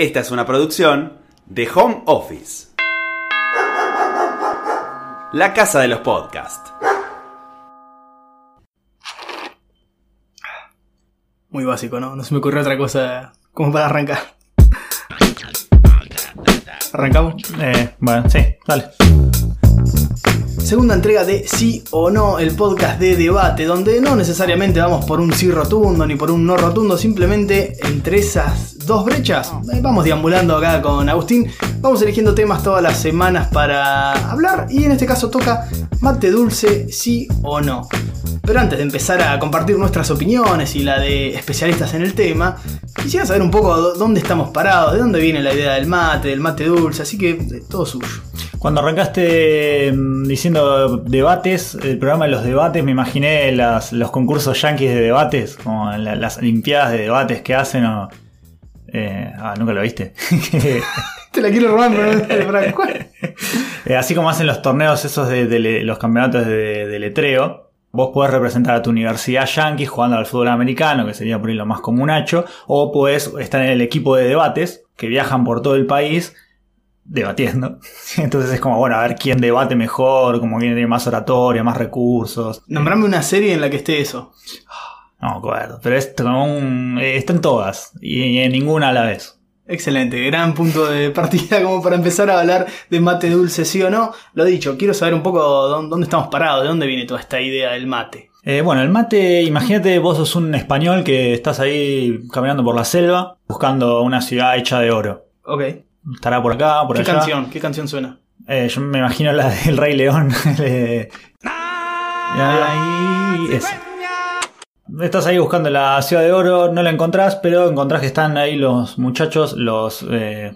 Esta es una producción de Home Office. La casa de los podcasts. Muy básico, ¿no? No se me ocurrió otra cosa como para arrancar. ¿Arrancamos? Eh, bueno, sí, dale. Segunda entrega de Sí o No, el podcast de debate, donde no necesariamente vamos por un sí rotundo ni por un no rotundo, simplemente entre esas dos brechas eh, vamos deambulando acá con Agustín, vamos eligiendo temas todas las semanas para hablar y en este caso toca mate dulce, sí o no. Pero antes de empezar a compartir nuestras opiniones y la de especialistas en el tema, quisiera saber un poco dó- dónde estamos parados, de dónde viene la idea del mate, del mate dulce, así que todo suyo. Cuando arrancaste mm, diciendo debates, el programa de los debates, me imaginé las- los concursos yankees de debates, como la- las olimpiadas de debates que hacen o... eh, ah, nunca lo viste. Te la quiero robar, pero no eh, así como hacen los torneos esos de, los campeonatos de, de letreo, vos podés representar a tu universidad yankee jugando al fútbol americano, que sería por ahí lo más comunacho, o podés estar en el equipo de debates, que viajan por todo el país debatiendo. Entonces es como, bueno, a ver quién debate mejor, como quién tiene más oratoria, más recursos. Nombrame una serie en la que esté eso. No me acuerdo, pero es como un... eh, están todas, y, en ninguna a la vez. Excelente, gran punto de partida como para empezar a hablar de mate dulce, sí o no. Lo dicho, quiero saber un poco dó- dónde estamos parados, de dónde viene toda esta idea del mate. Eh, bueno, el mate, imagínate, vos sos un español que estás ahí caminando por la selva buscando una ciudad hecha de oro. Ok. Estará por acá, por ¿Qué allá. canción? ¿Qué canción suena? Eh, yo me imagino la del Rey León. de- Ahí, esa. Estás ahí buscando la ciudad de oro, no la encontrás, pero encontrás que están ahí los muchachos, los... Eh,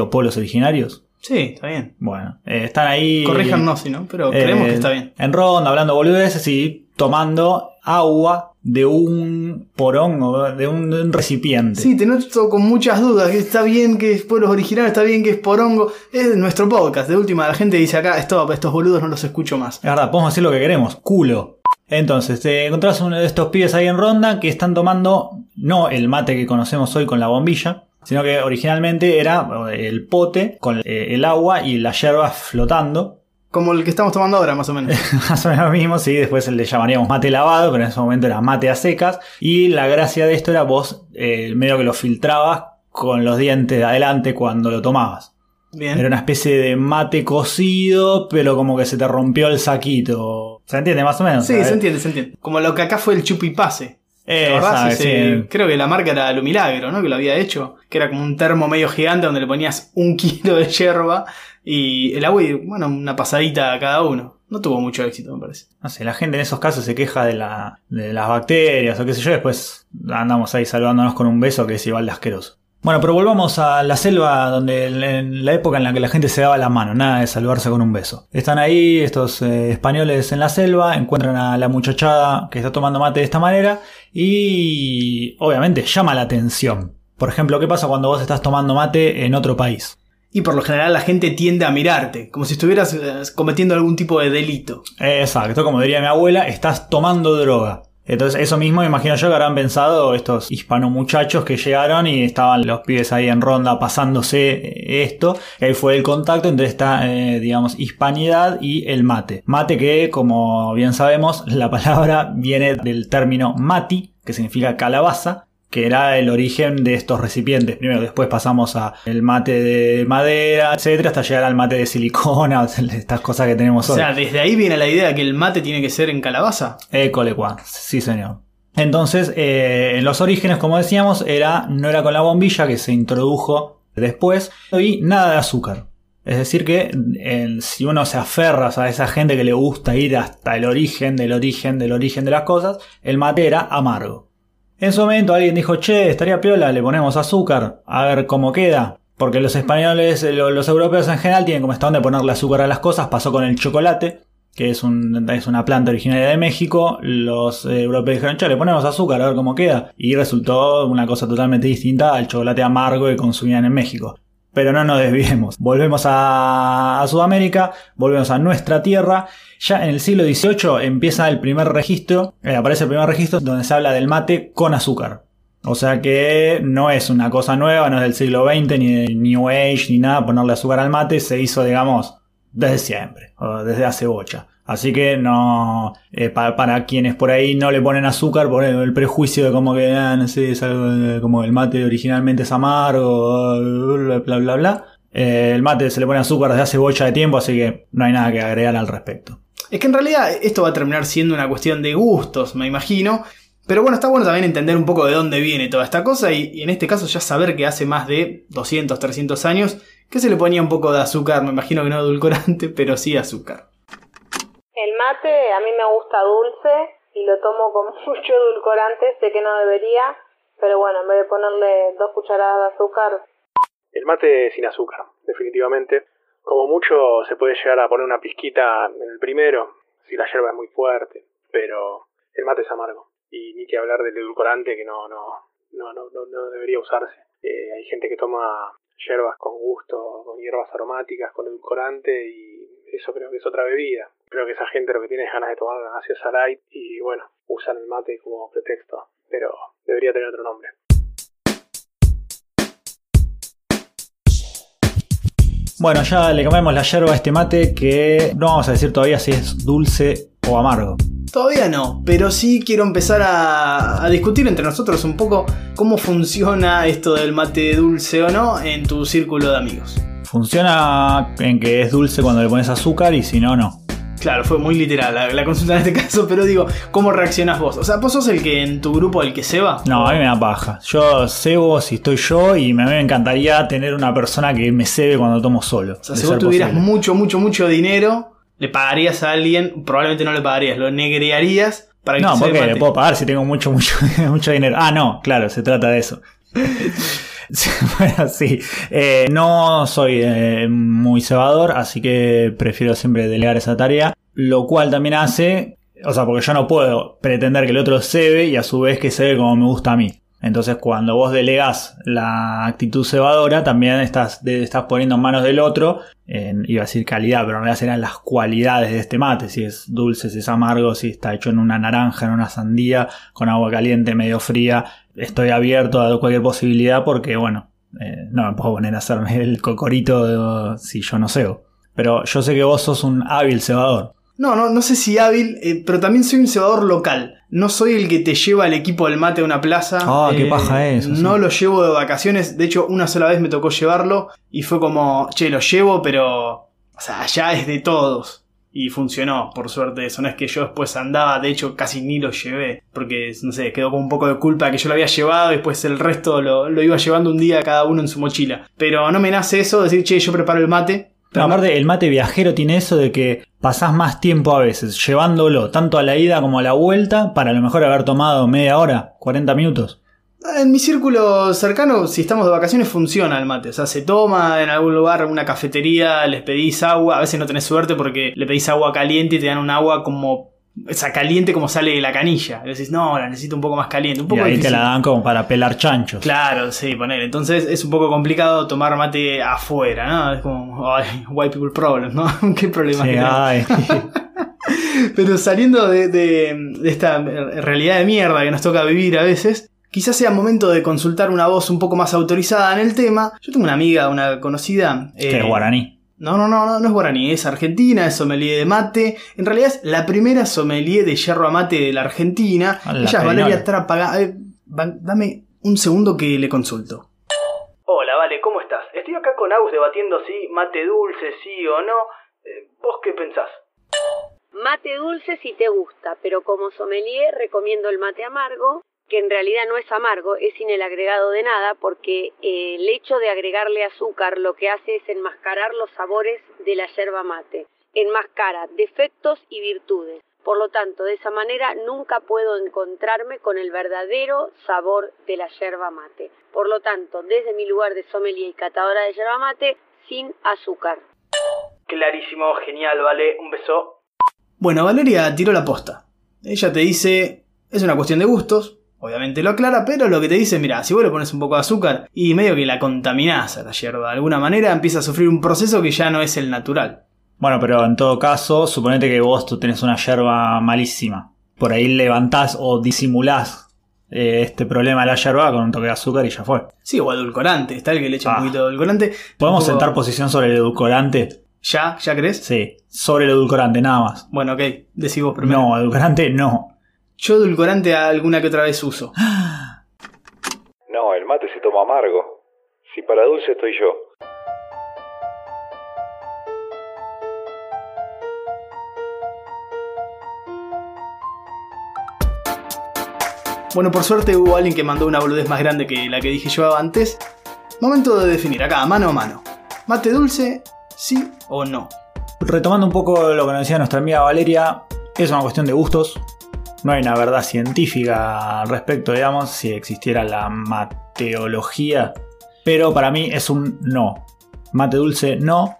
o pueblos originarios. Sí, está bien. Bueno, eh, están ahí... Corríjanos si no, pero eh, creemos que está bien. En ronda, hablando boludeces y tomando agua de un porón o de un, de un recipiente. Sí, te noto con muchas dudas, está bien que es pueblos originales, está bien que es porongo. Es nuestro podcast, de última la gente dice acá, stop, estos boludos no los escucho más. Es verdad, podemos hacer lo que queremos, culo. Entonces, te encontrás uno de estos pibes ahí en ronda que están tomando no el mate que conocemos hoy con la bombilla, sino que originalmente era eh, el pote con eh, el agua y la yerba flotando. Como el que estamos tomando ahora, más o menos. Más o menos lo mismo, sí, después le llamaríamos mate lavado, pero en ese momento era mate a secas. Y la gracia de esto era vos eh, medio que lo filtrabas con los dientes de adelante cuando lo tomabas. Bien. Era una especie de mate cocido, pero como que se te rompió el saquito. ¿Se entiende más o menos? Sí, se entiende, se entiende. Como lo que acá fue el chupipase. ¿Te Eh, sí. Creo que la marca era Lo Milagro, ¿no? Que lo había hecho. Que era como un termo medio gigante donde le ponías un kilo de yerba y el agua y, bueno, una pasadita a cada uno. No tuvo mucho éxito, me parece. No sé, la gente en esos casos se queja de, la, de las bacterias o qué sé yo, después andamos ahí saludándonos con un beso que es igual de asqueroso. Bueno, pero volvamos a la selva donde en la época en la que la gente se daba la mano, nada de saludarse con un beso. Están ahí estos eh, españoles en la selva, encuentran a la muchachada que está tomando mate de esta manera y obviamente llama la atención. Por ejemplo, ¿qué pasa cuando vos estás tomando mate en otro país? Y por lo general la gente tiende a mirarte, como si estuvieras eh, cometiendo algún tipo de delito. Exacto, como diría mi abuela, estás tomando droga. Entonces, eso mismo imagino yo que habrán pensado estos hispano muchachos que llegaron y estaban los pibes ahí en ronda pasándose esto. Y ahí fue el contacto entre esta, eh, digamos, hispanidad y el mate. Mate que, como bien sabemos, la palabra viene del término mati, que significa calabaza, que era el origen de estos recipientes. Primero, después pasamos a el mate de madera, etcétera, hasta llegar al mate de silicona, estas cosas que tenemos O hoy. sea, desde ahí viene la idea de que el mate tiene que ser en calabaza. École qua, sí señor. Entonces, eh, en los orígenes, como decíamos, era, no era con la bombilla que se introdujo después y nada de azúcar. Es decir que eh, si uno se aferra a esa gente que le gusta ir hasta el origen del origen del origen de las cosas, el mate era amargo. En su momento alguien dijo, che, estaría piola, le ponemos azúcar, a ver cómo queda. Porque los españoles, lo- los europeos en general tienen como esta onda de ponerle azúcar a las cosas, pasó con el chocolate, que es, es una planta originaria de México. Los eh, europeos dijeron, che, le ponemos azúcar a ver cómo queda. Y resultó una cosa totalmente distinta al chocolate amargo que consumían en México. Pero no nos desviemos. Volvemos a, Sudamérica, volvemos a nuestra tierra. Ya en el siglo XVIII empieza el primer registro, eh, aparece el primer registro donde se habla del mate con azúcar. O sea que no es una cosa nueva, no es del siglo XX, ni de New Age, ni nada, ponerle azúcar al mate, se hizo, digamos, desde siempre, desde hace bocha. Así que no, eh, pa- para, quienes por ahí no le ponen azúcar, por el, prejuicio de como que, ah, no sé, es algo como el mate originalmente es amargo, bla, bla, bla, bla. Eh, el mate se le pone azúcar desde hace bocha de tiempo, así que no hay nada que agregar al respecto. Es que en realidad esto va a terminar siendo una cuestión de gustos, me imagino. Pero bueno, está bueno también entender un poco de dónde viene toda esta cosa y, y en este caso ya saber que hace más de 200, 300 años que se le ponía un poco de azúcar, me imagino que no edulcorante, pero sí azúcar. Mate a mí me gusta dulce y lo tomo con mucho edulcorante, sé que no debería, pero bueno, en vez de ponerle dos cucharadas de azúcar, El mate sin azúcar, definitivamente. Como mucho se puede llegar a poner una pizquita en el primero, si la yerba es muy fuerte, pero el mate es amargo. Y ni que hablar del edulcorante que no, no, no, no, no, debería usarse. Eh, hay gente que toma yerbas con gusto, con hierbas aromáticas, con edulcorante y eso creo que es otra bebida. Creo que esa gente lo que tiene es ganas de tomar una gaseosa light y bueno, usan el mate como pretexto, pero debería tener otro nombre. Bueno, ya le cambiamos la yerba a este mate que no vamos a decir todavía si es dulce o amargo. Todavía no, pero sí quiero empezar a, a discutir entre nosotros un poco cómo funciona esto del mate dulce o no en tu círculo de amigos. Funciona en que es dulce cuando le pones azúcar y si no, no. Claro, fue muy literal la, la consulta en este caso, pero digo, ¿cómo reaccionás vos? O sea, vos sos el que en tu grupo el que se va. No, a mí me da paja. Yo cebo si estoy yo y me, a mí me encantaría tener una persona que me cebe cuando tomo solo. O sea, si vos tuvieras posible. mucho, mucho, mucho dinero, le pagarías a alguien, probablemente no le pagarías, lo negrearías para que No, porque le puedo pagar si tengo mucho, mucho, mucho dinero. Ah, no, claro, se trata de eso. Sí. Eh, no soy eh, muy cebador, así que prefiero siempre delegar esa tarea. Lo cual también hace, o sea, porque yo no puedo pretender que el otro cebe y a su vez que cebe como me gusta a mí. Entonces, cuando vos delegás la actitud cebadora, también estás, estás poniendo en manos del otro, en- iba a decir calidad, pero en realidad serán las cualidades de este mate, si es dulce, si es amargo, si está hecho en una naranja, en una sandía, con agua caliente, medio fría. Estoy abierto a cualquier posibilidad porque, bueno, eh, no me puedo poner a hacerme el cocorito de- si yo no cebo. Pero yo sé que vos sos un hábil cebador. No, no, no sé si hábil, eh, pero también soy un cebador local. No soy el que te lleva el equipo del mate a una plaza. Ah, qué Eh, paja eso, No sí. lo llevo de vacaciones. De hecho, una sola vez me tocó llevarlo y fue como, che, lo llevo, pero. O sea, allá es de todos. Y funcionó, por suerte eso. No es que yo después andaba, de hecho casi ni lo llevé. Porque, no sé, quedó con un poco de culpa que yo lo había llevado y después el resto lo, lo iba llevando un día cada uno en su mochila. Pero no me nace eso, decir, che, yo preparo el mate. Pero aparte, el mate viajero tiene eso de que pasás más tiempo a veces llevándolo, tanto a la ida como a la vuelta, para a lo mejor haber tomado media hora, 40 minutos. En mi círculo cercano, si estamos de vacaciones, funciona el mate. O sea, se toma en algún lugar, una cafetería, les pedís agua. A veces no tenés suerte porque le pedís agua caliente y te dan un agua como. Esa caliente como sale de la canilla. Y decís, no, la necesito un poco más caliente. Un Y poco ahí te difícil. la dan como para pelar chanchos. Claro, sí, poner. Entonces es un poco complicado tomar mate afuera, ¿no? Es como, ay, white people problem, ¿no? ¿Qué problema Sí, que tenemos? ay. Pero saliendo de, de- de esta realidad de mierda que nos toca vivir a veces, quizás sea momento de consultar una voz un poco más autorizada en el tema. Yo tengo una amiga, una conocida. que eh, es guaraní. No, no, no, no, no es guaraní, es argentina, es sommelier de mate. En realidad es la primera sommelier de yerba mate de la Argentina. La Ella es. Valeria Trápaga. Eh, dame un segundo que le consulto. Hola, Vale, ¿cómo estás? Estoy acá con Agus debatiendo si mate dulce, sí o no. Eh, ¿Vos qué pensás? Mate dulce si te gusta, pero como sommelier recomiendo el mate amargo, que en realidad no es amargo, es sin el agregado de nada, porque eh, el hecho de agregarle azúcar lo que hace es enmascarar los sabores de la yerba mate, enmascara defectos y virtudes. Por lo tanto, de esa manera nunca puedo encontrarme con el verdadero sabor de la yerba mate. Por lo tanto, desde mi lugar de sommelier y catadora de yerba mate, sin azúcar. Clarísimo, genial, vale, un beso. Bueno, Valeria tiró la posta. Ella te dice, es una cuestión de gustos, obviamente lo aclara, pero lo que te dice, mira, si vos le pones un poco de azúcar y medio que la contaminás a la hierba, de alguna manera empieza a sufrir un proceso que ya no es el natural. Bueno, pero en todo caso, suponete que vos tú tenés una yerba malísima. Por ahí levantás o disimulás eh, este problema de la yerba con un toque de azúcar y ya fue. Sí, o edulcorante, está el que le echa Ah. un poquito de edulcorante. ¿Podemos poco- sentar posición sobre el edulcorante? ¿Ya? ¿Ya crees? Sí, sobre el edulcorante, nada más. Bueno, ok, decís vos primero. No, edulcorante no. Yo edulcorante alguna que otra vez uso. No, el mate se toma amargo. Si para dulce estoy yo. Bueno, por suerte hubo alguien que mandó una boludez más grande que la que dije yo antes. Momento de definir acá, mano a mano. ¿Mate dulce? ¿Sí o no? Retomando un poco lo que nos decía nuestra amiga Valeria, es una cuestión de gustos. No hay una verdad científica al respecto, digamos, si existiera la mateología. Pero para mí es un no. Mate dulce, no.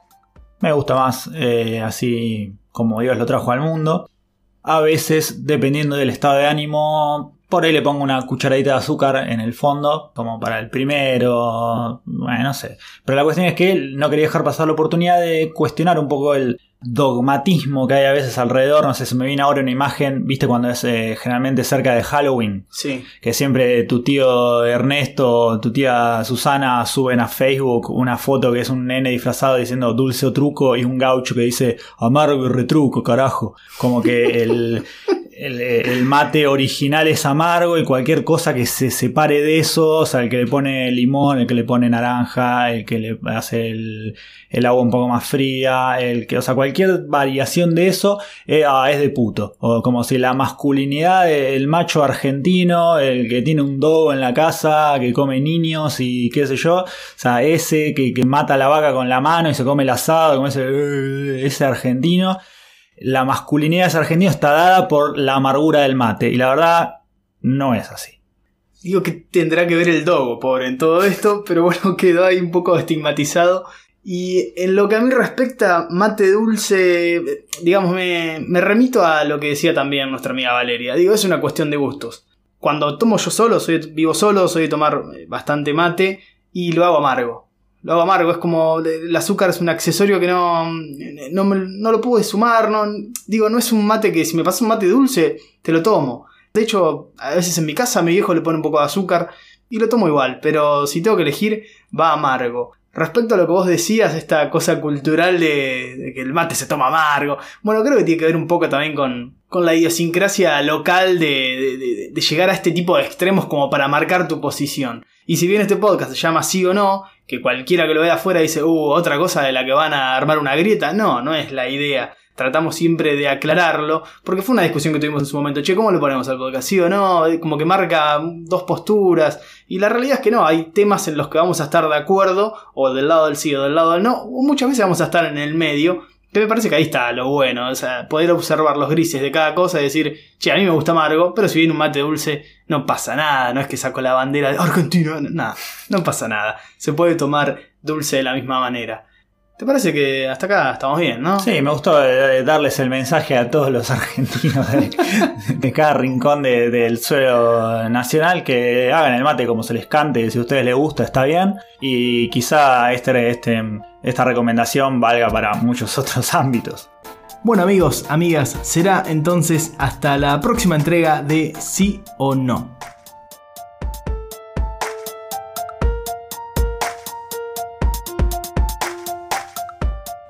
Me gusta más eh, así como Dios lo trajo al mundo. A veces, dependiendo del estado de ánimo, por ahí le pongo una cucharadita de azúcar en el fondo, como para el primero. Bueno, no sé. Pero la cuestión es que no quería dejar pasar la oportunidad de cuestionar un poco el dogmatismo que hay a veces alrededor. No sé, se me viene ahora una imagen, viste, cuando es eh, generalmente cerca de Halloween, Sí. que siempre tu tío Ernesto, tu tía Susana suben a Facebook una foto que es un nene disfrazado diciendo dulce o truco y un gaucho que dice amargo y retruco, carajo. Como que el, el, mate original es amargo y cualquier cosa que se separe de eso, o sea, el que le pone limón, el que le pone naranja, el que le hace el, el agua un poco más fría, el que, o sea, cualquier variación de eso eh, ah, es de puto. O como si la masculinidad, el macho argentino, el que tiene un dogo en la casa, que come niños y qué sé yo, o sea, ese que, que mata la vaca con la mano y se come el asado, como ese, eh, ese argentino. La masculinidad de está dada por la amargura del mate. Y la verdad, no es así. Digo que tendrá que ver el dogo, pobre, en todo esto, pero bueno, quedó ahí un poco estigmatizado. Y en lo que a mí respecta, mate dulce, digamos, me, remito a lo que decía también nuestra amiga Valeria. Digo, es una cuestión de gustos. Cuando tomo yo solo, soy, vivo solo, soy de tomar bastante mate y lo hago amargo. Lo hago amargo, es como el azúcar es un accesorio que no, no, no lo pude sumar. No, digo, no es un mate que si me pasa un mate dulce, te lo tomo. De hecho, a veces en mi casa a mi viejo le pone un poco de azúcar y lo tomo igual, pero si tengo que elegir, va amargo. Respecto a lo que vos decías, esta cosa cultural de, de que el mate se toma amargo, bueno, creo que tiene que ver un poco también con, con la idiosincrasia local de- de- de llegar a este tipo de extremos como para marcar tu posición. Y si bien este podcast se llama sí o no, que cualquiera que lo vea afuera dice, uh, otra cosa de la que van a armar una grieta, no, no es la idea. Tratamos siempre de aclararlo, porque fue una discusión que tuvimos en su momento. Che, ¿cómo lo ponemos al podcast? ¿Sí o no? Como que marca dos posturas. Y la realidad es que no, hay temas en los que vamos a estar de acuerdo, o del lado del sí o del lado del no, o muchas veces vamos a estar en el medio. Que me parece que ahí está lo bueno, o sea, poder observar los grises de cada cosa y decir, che, a mí me gusta amargo, pero si viene un mate dulce, no pasa nada, no es que saco la bandera de Argentina, nada, no pasa nada. Se puede tomar dulce de la misma manera. ¿Te parece que hasta acá estamos bien, no? Sí, me gustó eh, darles el mensaje a todos los argentinos de, de cada rincón de- del suelo nacional que hagan el mate como se les cante, si a ustedes les gusta está bien y quizá este, este, esta recomendación valga para muchos otros ámbitos. Bueno amigos, amigas, será entonces hasta la próxima entrega de Sí o No.